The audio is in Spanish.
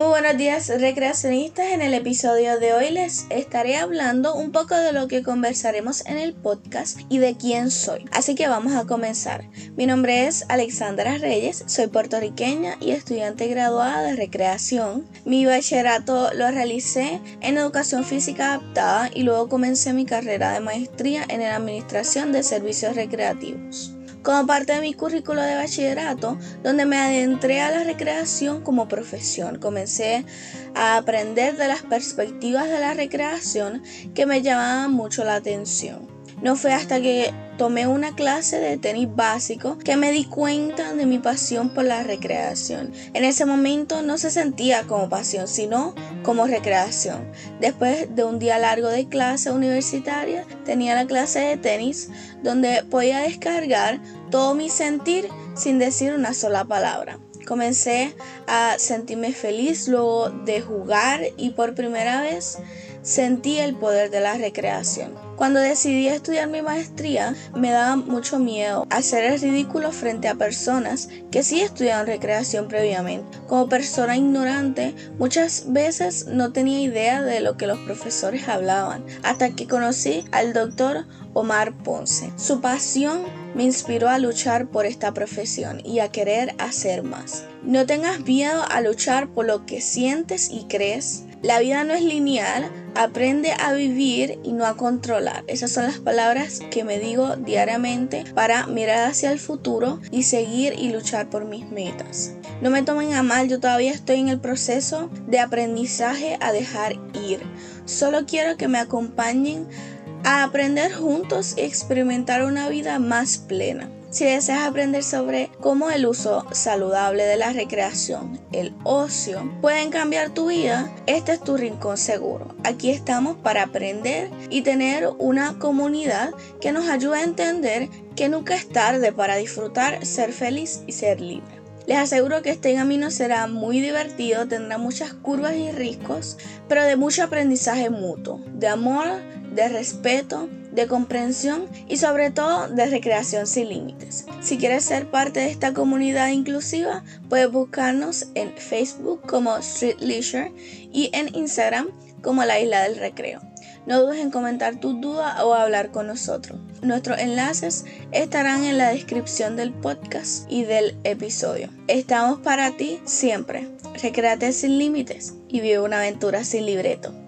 Muy buenos días recreacionistas, en el episodio de hoy les estaré hablando un poco de lo que conversaremos en el podcast y de quién soy. Así que vamos a comenzar. Mi nombre es Alexandra Reyes, soy puertorriqueña y estudiante graduada de recreación. Mi bachillerato lo realicé en educación física adaptada y luego comencé mi carrera de maestría en administración de servicios recreativos como parte de mi currículo de bachillerato, donde me adentré a la recreación como profesión. Comencé a aprender de las perspectivas de la recreación que me llamaban mucho la atención. No fue hasta que tomé una clase de tenis básico que me di cuenta de mi pasión por la recreación. En ese momento no se sentía como pasión, sino como recreación. Después de un día largo de clase universitaria, tenía la clase de tenis donde podía descargar todo mi sentir sin decir una sola palabra. Comencé a sentirme feliz luego de jugar y por primera vez sentí el poder de la recreación. Cuando decidí estudiar mi maestría, me daba mucho miedo hacer el ridículo frente a personas que sí estudiaban recreación previamente. Como persona ignorante, muchas veces no tenía idea de lo que los profesores hablaban, hasta que conocí al doctor Omar Ponce. Su pasión me inspiró a luchar por esta profesión y a querer hacer más. No tengas miedo a luchar por lo que sientes y crees. La vida no es lineal, aprende a vivir y no a controlar. Esas son las palabras que me digo diariamente para mirar hacia el futuro y seguir y luchar por mis metas. No me tomen a mal, yo todavía estoy en el proceso de aprendizaje a dejar ir. Solo quiero que me acompañen a aprender juntos y experimentar una vida más plena. Si deseas aprender sobre cómo el uso saludable de la recreación, el ocio, pueden cambiar tu vida, este es tu rincón seguro. Aquí estamos para aprender y tener una comunidad que nos ayude a entender que nunca es tarde para disfrutar, ser feliz y ser libre. Les aseguro que este camino será muy divertido, tendrá muchas curvas y riscos, pero de mucho aprendizaje mutuo, de amor, de respeto, de comprensión y sobre todo de recreación sin límites. Si quieres ser parte de esta comunidad inclusiva, puedes buscarnos en Facebook como Street Leisure y en Instagram como la Isla del Recreo. No dudes en comentar tus dudas o hablar con nosotros. Nuestros enlaces estarán en la descripción del podcast y del episodio. Estamos para ti siempre. Recréate sin límites y vive una aventura sin libreto.